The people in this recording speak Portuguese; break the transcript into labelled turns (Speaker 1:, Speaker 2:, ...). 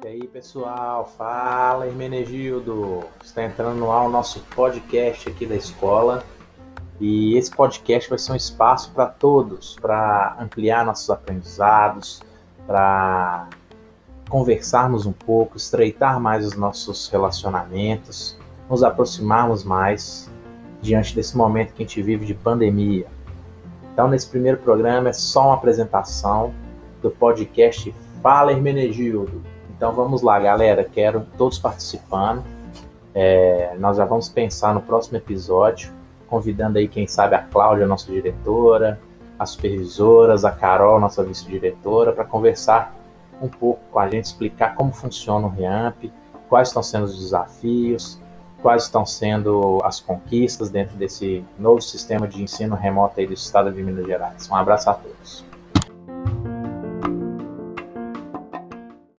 Speaker 1: E aí, pessoal, fala Hermenegildo. Está entrando no ar o nosso podcast aqui da escola. E esse podcast vai ser um espaço para todos, para ampliar nossos aprendizados, para conversarmos um pouco, estreitar mais os nossos relacionamentos, nos aproximarmos mais diante desse momento que a gente vive de pandemia. Então, nesse primeiro programa é só uma apresentação do podcast Fala Hermenegildo. Então vamos lá, galera. Quero todos participando. É, nós já vamos pensar no próximo episódio, convidando aí, quem sabe, a Cláudia, nossa diretora, as supervisoras, a Carol, nossa vice-diretora, para conversar um pouco com a gente, explicar como funciona o REAMP, quais estão sendo os desafios, quais estão sendo as conquistas dentro desse novo sistema de ensino remoto aí do estado de Minas Gerais. Um abraço a todos.